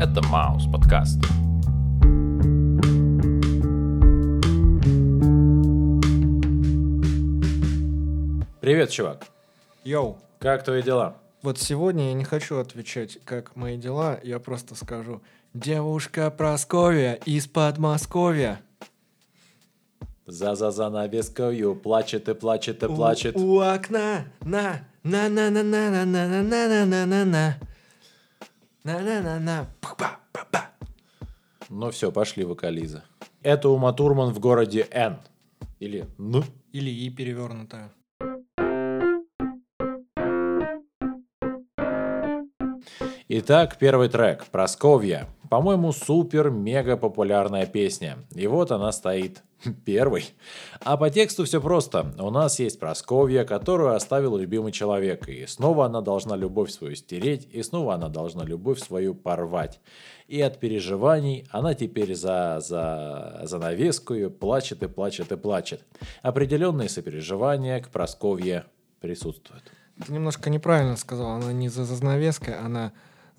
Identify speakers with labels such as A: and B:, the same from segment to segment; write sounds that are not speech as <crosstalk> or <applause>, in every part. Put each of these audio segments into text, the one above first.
A: Это Маус подкаст. Привет, чувак.
B: Йоу,
A: Как твои дела?
B: вот сегодня я не хочу отвечать, как мои дела, я просто скажу «Девушка Просковья из Подмосковья».
A: За-за занавескою плачет и плачет и
B: У-
A: плачет.
B: У, окна, на, на на на на на на на на на на на на на на на на Па-па-па-па.
A: Ну все, пошли вокализы. Это Ума Турман в городе Н. Или Н.
B: Или и перевернутая.
A: Итак, первый трек. Просковья. По-моему, супер-мега популярная песня. И вот она стоит. <laughs> Первый. А по тексту все просто. У нас есть Просковья, которую оставил любимый человек. И снова она должна любовь свою стереть, и снова она должна любовь свою порвать. И от переживаний она теперь за, за занавескую плачет и плачет и плачет. Определенные сопереживания к Просковье присутствуют.
B: Ты немножко неправильно сказал, она не за занавеской, она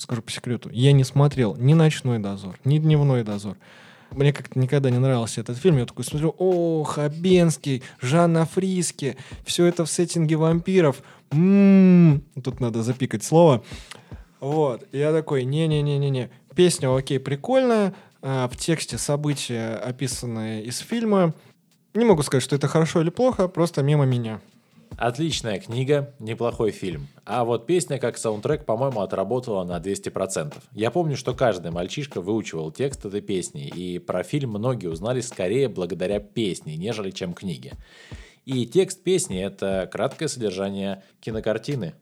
B: скажу по секрету, я не смотрел ни «Ночной дозор», ни «Дневной дозор». Мне как-то никогда не нравился этот фильм. Я такой смотрю, о, Хабенский, Жанна Фриски, все это в сеттинге вампиров. М-м-м. Тут надо запикать слово. Вот, я такой, не-не-не-не-не. Песня, окей, прикольная. а, в тексте события, описанные из фильма. Не могу сказать, что это хорошо или плохо, просто мимо меня.
A: Отличная книга, неплохой фильм. А вот песня как саундтрек, по-моему, отработала на 200%. Я помню, что каждый мальчишка выучивал текст этой песни, и про фильм многие узнали скорее благодаря песне, нежели чем книге. И текст песни – это краткое содержание кинокартины.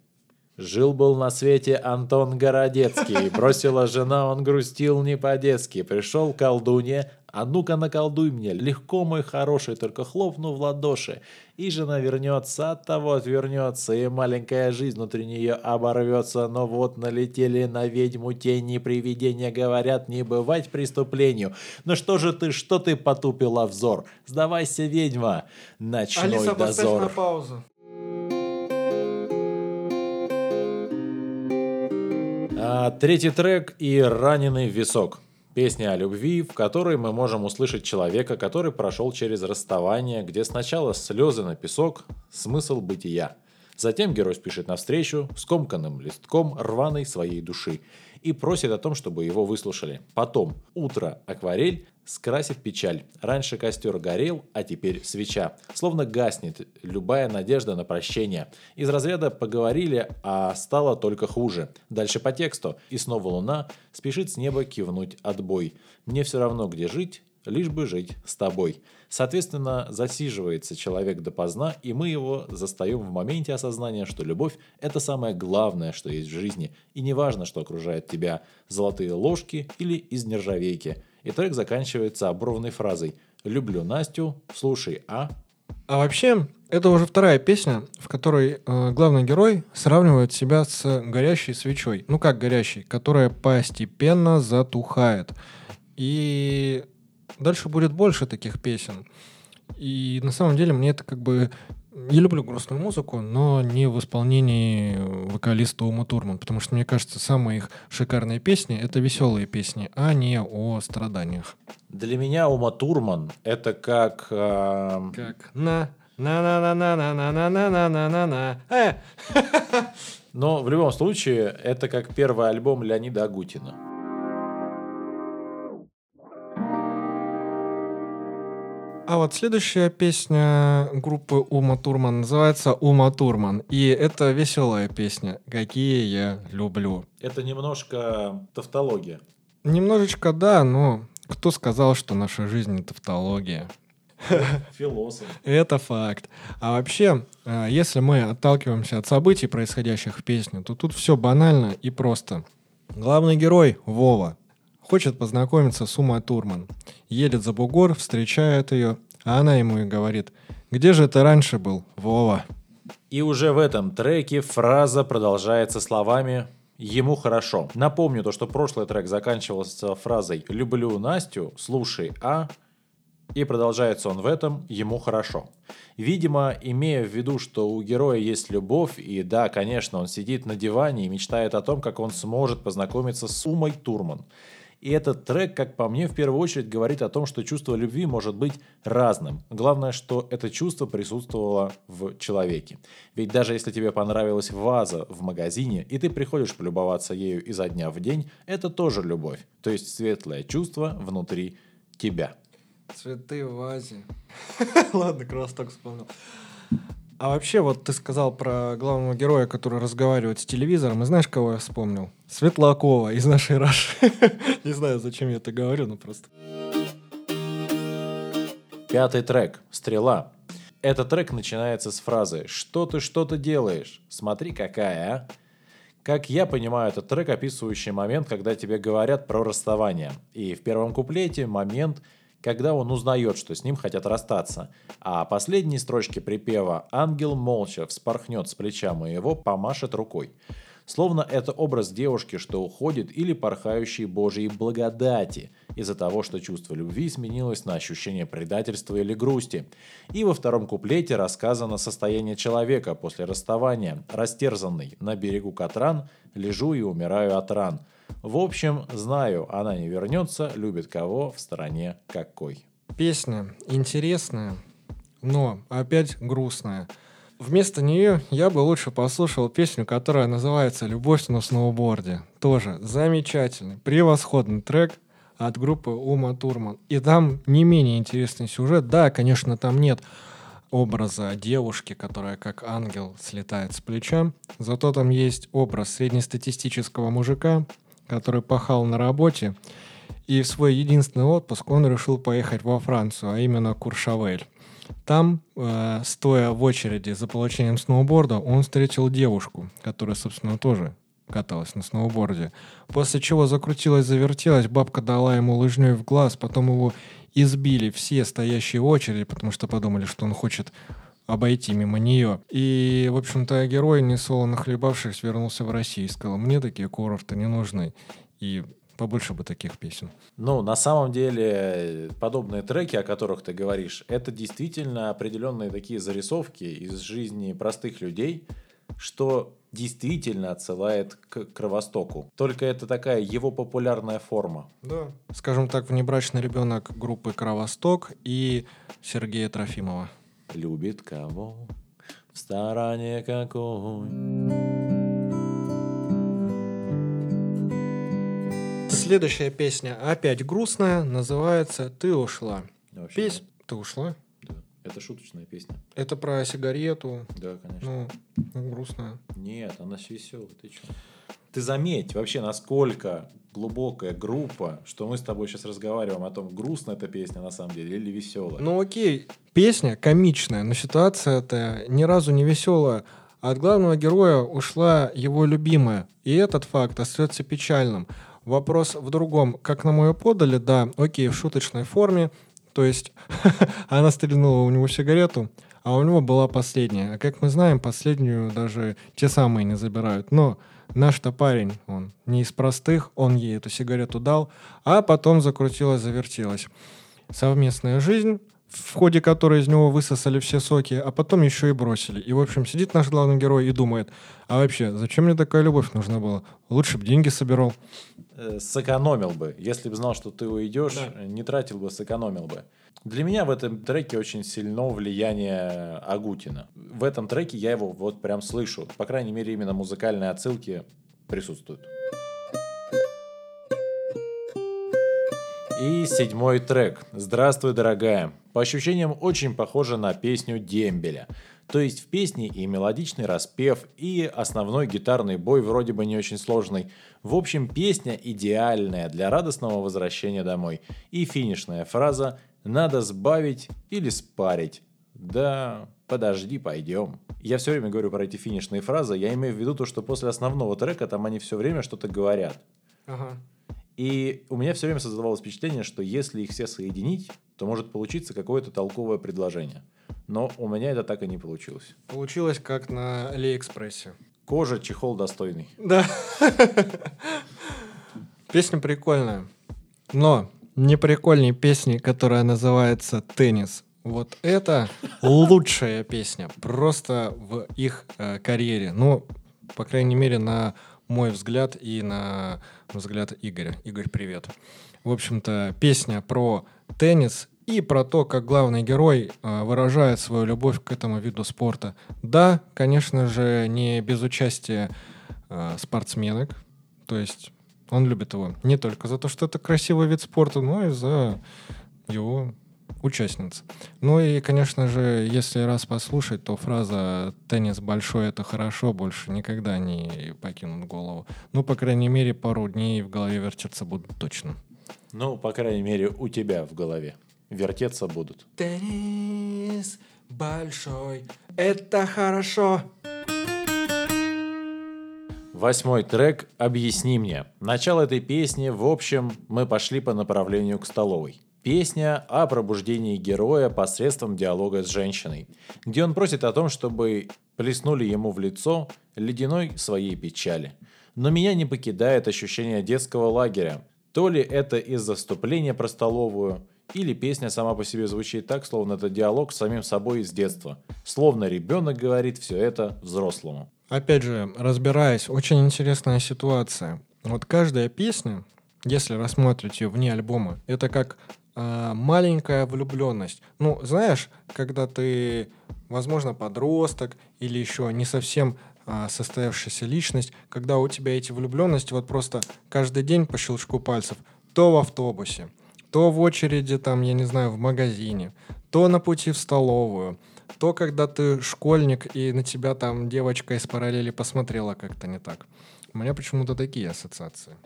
A: Жил-был на свете Антон Городецкий, бросила жена, он грустил не по-детски. Пришел к колдунье, а ну-ка наколдуй мне, легко мой хороший, только хлопну в ладоши. И жена вернется, от того отвернется, и маленькая жизнь внутри нее оборвется. Но вот налетели на ведьму тени привидения, говорят, не бывать преступлению. Ну что же ты, что ты потупила взор? Сдавайся, ведьма, ночной дозор.
B: паузу.
A: А, третий трек и раненый висок. Песня о любви, в которой мы можем услышать человека, который прошел через расставание, где сначала слезы на песок, смысл бытия. Затем герой спешит навстречу скомканным листком рваной своей души и просит о том, чтобы его выслушали. Потом утро акварель скрасит печаль. Раньше костер горел, а теперь свеча. Словно гаснет любая надежда на прощение. Из разряда поговорили, а стало только хуже. Дальше по тексту. И снова луна спешит с неба кивнуть отбой. Мне все равно, где жить, лишь бы жить с тобой. Соответственно, засиживается человек допоздна, и мы его застаем в моменте осознания, что любовь – это самое главное, что есть в жизни, и не важно, что окружает тебя – золотые ложки или из нержавейки. И трек заканчивается оборванной фразой «Люблю Настю, слушай, а?»
B: А вообще, это уже вторая песня, в которой э, главный герой сравнивает себя с горящей свечой. Ну как горящей, которая постепенно затухает. И дальше будет больше таких песен. И на самом деле мне это как бы... Я люблю грустную музыку, но не в исполнении вокалиста Ума Турман, потому что, мне кажется, самые их шикарные песни — это веселые песни, а не о страданиях.
A: Для меня Ума Турман – это как... эм,
B: Как на на на на на на на на на на на на на э
A: Но в любом случае, это как первый альбом Леонида Агутина.
B: А вот следующая песня группы Ума Турман называется Ума Турман. И это веселая песня. Какие я люблю.
A: Это немножко тавтология.
B: Немножечко да, но кто сказал, что наша жизнь тавтология?
A: Философ.
B: Это факт. А вообще, э, если мы отталкиваемся от событий, происходящих в песне, то тут все банально и просто. Главный герой Вова хочет познакомиться с Умой Турман. Едет за бугор, встречает ее, а она ему и говорит, «Где же ты раньше был, Вова?»
A: И уже в этом треке фраза продолжается словами «Ему хорошо». Напомню то, что прошлый трек заканчивался фразой «Люблю Настю, слушай, а...» И продолжается он в этом «Ему хорошо». Видимо, имея в виду, что у героя есть любовь, и да, конечно, он сидит на диване и мечтает о том, как он сможет познакомиться с Умой Турман. И этот трек, как по мне, в первую очередь говорит о том, что чувство любви может быть разным. Главное, что это чувство присутствовало в человеке. Ведь даже если тебе понравилась ваза в магазине, и ты приходишь полюбоваться ею изо дня в день, это тоже любовь. То есть светлое чувство внутри тебя.
B: Цветы в вазе. <laughs> Ладно, так вспомнил. А вообще, вот ты сказал про главного героя, который разговаривает с телевизором, и знаешь, кого я вспомнил? Светлакова из нашей Раши. <laughs> Не знаю, зачем я это говорю, но просто.
A: Пятый трек «Стрела». Этот трек начинается с фразы «Что ты, что ты делаешь? Смотри, какая, а?» Как я понимаю, этот трек, описывающий момент, когда тебе говорят про расставание. И в первом куплете момент – когда он узнает, что с ним хотят расстаться. А последние строчки припева «Ангел молча вспорхнет с плеча моего, помашет рукой». Словно это образ девушки, что уходит, или порхающей Божьей благодати из-за того, что чувство любви сменилось на ощущение предательства или грусти. И во втором куплете рассказано состояние человека после расставания, растерзанный на берегу Катран, лежу и умираю от ран – в общем, знаю, она не вернется, любит кого в стороне какой.
B: Песня интересная, но опять грустная. Вместо нее я бы лучше послушал песню, которая называется «Любовь на сноуборде». Тоже замечательный, превосходный трек от группы Ума Турман. И там не менее интересный сюжет. Да, конечно, там нет образа девушки, которая как ангел слетает с плеча. Зато там есть образ среднестатистического мужика, который пахал на работе, и в свой единственный отпуск он решил поехать во Францию, а именно Куршавель. Там, э, стоя в очереди за получением сноуборда, он встретил девушку, которая, собственно, тоже каталась на сноуборде. После чего закрутилась, завертелась, бабка дала ему лыжней в глаз, потом его избили все стоящие в очереди, потому что подумали, что он хочет обойти мимо нее. И, в общем-то, герой, не солоно хлебавшись, вернулся в Россию и сказал, мне такие курорты не нужны. И побольше бы таких песен.
A: Ну, на самом деле, подобные треки, о которых ты говоришь, это действительно определенные такие зарисовки из жизни простых людей, что действительно отсылает к Кровостоку. Только это такая его популярная форма.
B: Да. Скажем так, внебрачный ребенок группы Кровосток и Сергея Трофимова
A: любит кого в стороне какой.
B: Следующая песня опять грустная, называется «Ты ушла». Песня «Ты ушла»?
A: Это шуточная песня.
B: Это про сигарету.
A: Да, конечно.
B: Ну, грустная.
A: Нет, она веселая, ты что? Ты заметь вообще, насколько глубокая группа, что мы с тобой сейчас разговариваем о том, грустная эта песня на самом деле или веселая.
B: Ну окей, песня комичная, но ситуация это ни разу не веселая. От главного героя ушла его любимая, и этот факт остается печальным. Вопрос в другом. Как нам ее подали, да, окей, в шуточной форме, то есть <laughs> она стрельнула у него сигарету, а у него была последняя. А как мы знаем, последнюю даже те самые не забирают. Но Наш-то парень, он не из простых, он ей эту сигарету дал, а потом закрутилась, завертелась. Совместная жизнь, в ходе которой из него высосали все соки, а потом еще и бросили. И, в общем, сидит наш главный герой и думает, а вообще, зачем мне такая любовь нужна была? Лучше бы деньги собирал.
A: Э, сэкономил бы. Если бы знал, что ты уйдешь, да. не тратил бы, сэкономил бы. Для меня в этом треке очень сильно влияние Агутина. В этом треке я его вот прям слышу. По крайней мере, именно музыкальные отсылки присутствуют. И седьмой трек. «Здравствуй, дорогая». По ощущениям очень похоже на песню Дембеля. То есть в песне и мелодичный распев, и основной гитарный бой вроде бы не очень сложный. В общем, песня идеальная для радостного возвращения домой. И финишная фраза надо сбавить или спарить. Да, подожди, пойдем. Я все время говорю про эти финишные фразы, я имею в виду то, что после основного трека там они все время что-то говорят.
B: Ага.
A: И у меня все время создавалось впечатление, что если их все соединить, то может получиться какое-то толковое предложение. Но у меня это так и не получилось.
B: Получилось как на Алиэкспрессе.
A: Кожа, чехол достойный.
B: Да. Песня прикольная. Но не прикольней песни, которая называется «Теннис». Вот это лучшая песня просто в их э, карьере. Ну, по крайней мере, на мой взгляд и на взгляд Игоря. Игорь, привет. В общем-то, песня про теннис и про то, как главный герой э, выражает свою любовь к этому виду спорта. Да, конечно же, не без участия э, спортсменок. То есть он любит его не только за то, что это красивый вид спорта, но и за его участниц. Ну и, конечно же, если раз послушать, то фраза «теннис большой — это хорошо» больше никогда не покинут голову. Ну, по крайней мере, пару дней в голове вертеться будут точно.
A: Ну, по крайней мере, у тебя в голове. Вертеться будут.
B: Теннис большой — это хорошо.
A: Восьмой трек «Объясни мне». Начало этой песни, в общем, мы пошли по направлению к столовой. Песня о пробуждении героя посредством диалога с женщиной, где он просит о том, чтобы плеснули ему в лицо ледяной своей печали. Но меня не покидает ощущение детского лагеря. То ли это из-за вступления про столовую, или песня сама по себе звучит так, словно это диалог с самим собой из детства. Словно ребенок говорит все это взрослому.
B: Опять же, разбираясь, очень интересная ситуация. Вот каждая песня, если рассмотреть ее вне альбома, это как э, маленькая влюбленность. Ну, знаешь, когда ты, возможно, подросток или еще не совсем э, состоявшаяся личность, когда у тебя эти влюбленности вот просто каждый день по щелчку пальцев, то в автобусе, то в очереди там, я не знаю, в магазине, то на пути в столовую, то, когда ты школьник, и на тебя там девочка из параллели посмотрела как-то не так. У меня почему-то такие ассоциации.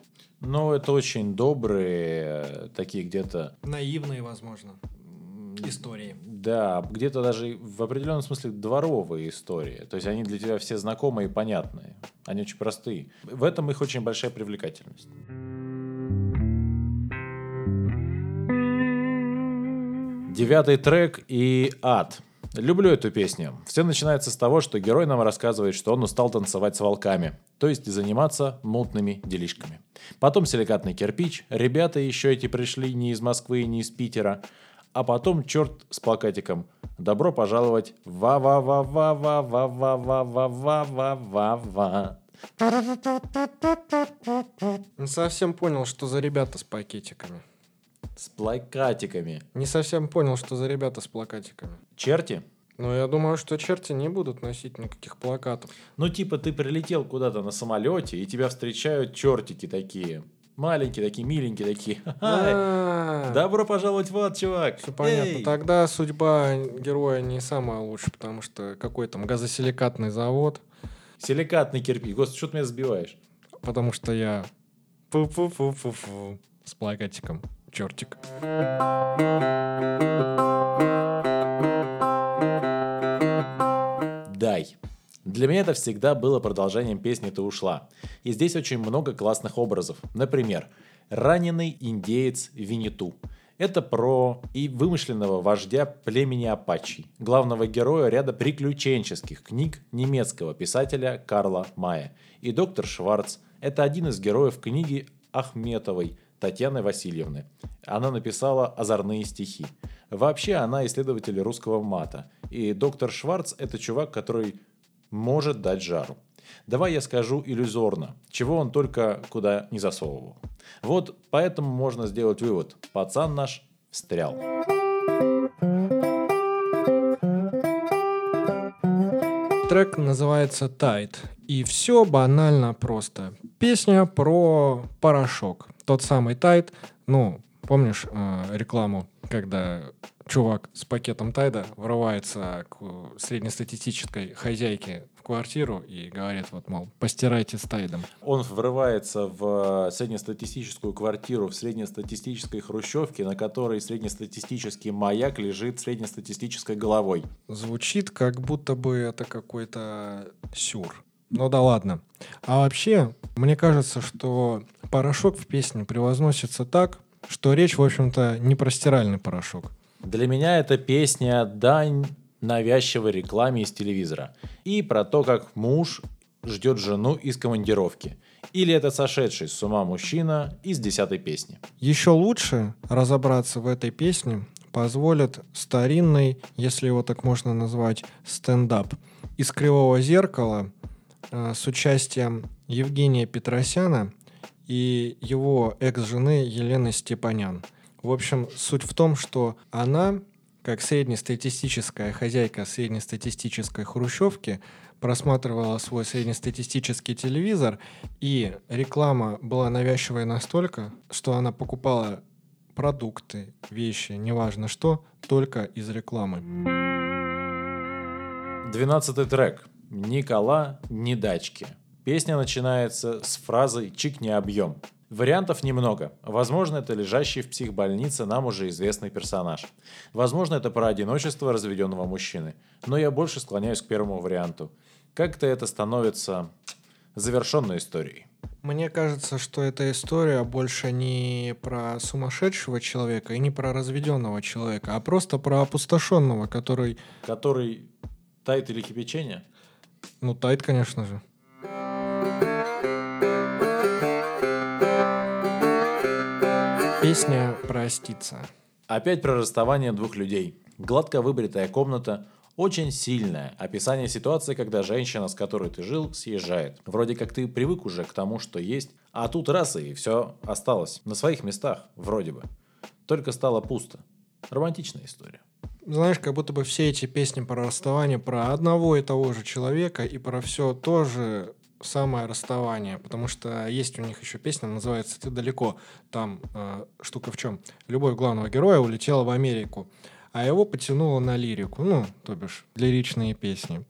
A: Ну, это очень добрые, э, такие где-то...
B: Наивные, возможно, истории.
A: Да, где-то даже в определенном смысле дворовые истории. То есть они для тебя все знакомые и понятные. Они очень простые. В этом их очень большая привлекательность. Девятый трек и ад. Люблю эту песню. Все начинается с того, что герой нам рассказывает, что он устал танцевать с волками, то есть заниматься мутными делишками. Потом силикатный кирпич, ребята еще эти пришли не из Москвы и не из Питера, а потом черт с плакатиком. Добро пожаловать ва ва ва ва ва ва ва ва ва ва ва ва ва
B: совсем понял, что за ребята с пакетиками.
A: С плакатиками.
B: Не совсем понял, что за ребята с плакатиками.
A: Черти?
B: Но я думаю, что черти не будут носить никаких плакатов.
A: Ну, типа, ты прилетел куда-то на самолете, и тебя встречают чертики такие. Маленькие такие, миленькие такие. <laughs>
B: А,
A: Добро пожаловать в ад, чувак.
B: Все понятно. Тогда судьба героя не самая лучшая, потому что какой там газосиликатный завод,
A: Силикатный кирпич. Господи, что ты меня сбиваешь?
B: потому что я фу-фу-фу-фу-фу с плакатиком. Чертик.
A: Дай. Для меня это всегда было продолжением песни «Ты ушла». И здесь очень много классных образов. Например, раненый индеец Винету. Это про и вымышленного вождя племени Апачи, главного героя ряда приключенческих книг немецкого писателя Карла Мая. И доктор Шварц – это один из героев книги Ахметовой Татьяны Васильевны. Она написала озорные стихи. Вообще она исследователь русского мата. И доктор Шварц – это чувак, который может дать жару. Давай я скажу иллюзорно, чего он только куда не засовывал. Вот поэтому можно сделать вывод. Пацан наш встрял.
B: Трек называется «Тайт». И все банально просто. Песня про порошок. Тот самый Тайт. Ну, помнишь э, рекламу, когда чувак с пакетом Тайда врывается к среднестатистической хозяйке в квартиру и говорит, вот, мол, постирайте с Тайдом.
A: Он врывается в среднестатистическую квартиру в среднестатистической хрущевке, на которой среднестатистический маяк лежит среднестатистической головой.
B: Звучит, как будто бы это какой-то сюр. Ну да ладно. А вообще, мне кажется, что порошок в песне превозносится так, что речь, в общем-то, не про стиральный порошок.
A: Для меня эта песня дань навязчивой рекламе из телевизора. И про то, как муж ждет жену из командировки. Или это сошедший с ума мужчина из десятой песни.
B: Еще лучше разобраться в этой песне позволит старинный, если его так можно назвать, стендап из «Кривого зеркала» с участием Евгения Петросяна и его экс-жены Елены Степанян. В общем, суть в том, что она, как среднестатистическая хозяйка среднестатистической хрущевки, просматривала свой среднестатистический телевизор, и реклама была навязчивая настолько, что она покупала продукты, вещи, неважно что, только из рекламы.
A: Двенадцатый трек. Никола, ни дачки. Песня начинается с фразы «чикни объем». Вариантов немного. Возможно, это лежащий в психбольнице нам уже известный персонаж. Возможно, это про одиночество разведенного мужчины. Но я больше склоняюсь к первому варианту. Как-то это становится завершенной историей.
B: Мне кажется, что эта история больше не про сумасшедшего человека и не про разведенного человека, а просто про опустошенного, который...
A: Который тает или кипячение?
B: Ну, тает, конечно же. Песня «Проститься».
A: Опять про расставание двух людей. Гладко выбритая комната, очень сильное описание ситуации, когда женщина, с которой ты жил, съезжает. Вроде как ты привык уже к тому, что есть, а тут раз и все осталось на своих местах, вроде бы. Только стало пусто. Романтичная история.
B: Знаешь, как будто бы все эти песни про расставание про одного и того же человека и про все тоже самое расставание, потому что есть у них еще песня, называется «Ты далеко». Там э, штука в чем? Любовь главного героя улетела в Америку, а его потянуло на лирику, ну, то бишь, лиричные песни.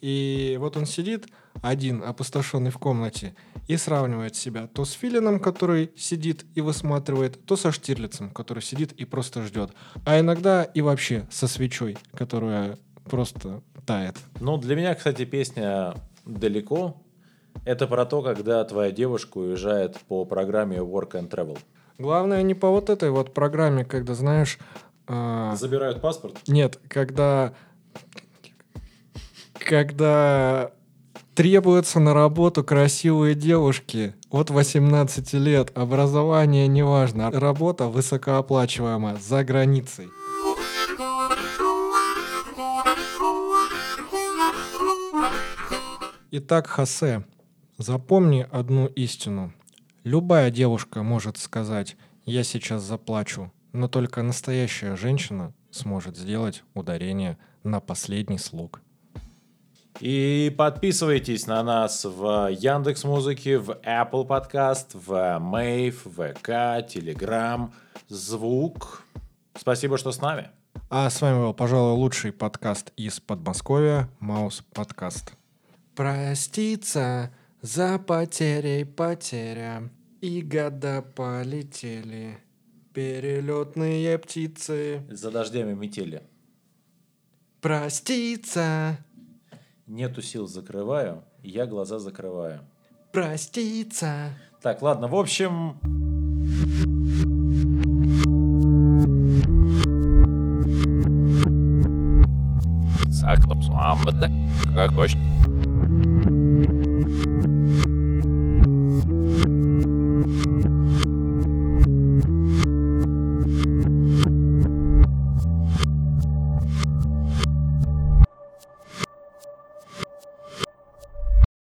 B: И вот он сидит один, опустошенный в комнате, и сравнивает себя то с Филином, который сидит и высматривает, то со Штирлицем, который сидит и просто ждет. А иногда и вообще со свечой, которая просто тает.
A: Ну, для меня, кстати, песня «Далеко» Это про то, когда твоя девушка уезжает по программе Work and Travel.
B: Главное не по вот этой вот программе, когда, знаешь...
A: Э... Забирают паспорт?
B: Нет, когда... Когда требуются на работу красивые девушки от 18 лет, образование неважно, работа высокооплачиваемая за границей. Итак, Хосе, Запомни одну истину. Любая девушка может сказать «я сейчас заплачу», но только настоящая женщина сможет сделать ударение на последний слог.
A: И подписывайтесь на нас в Яндекс Музыке, в Apple Podcast, в Mave, ВК, Telegram, Звук. Спасибо, что с нами.
B: А с вами был, пожалуй, лучший подкаст из Подмосковья, Маус Подкаст. Проститься за потерей потеря, и года полетели. Перелетные птицы.
A: За дождями метели.
B: Проститься.
A: Нету сил, закрываю. Я глаза закрываю.
B: Проститься.
A: Так, ладно, в общем...
C: Kā košķi.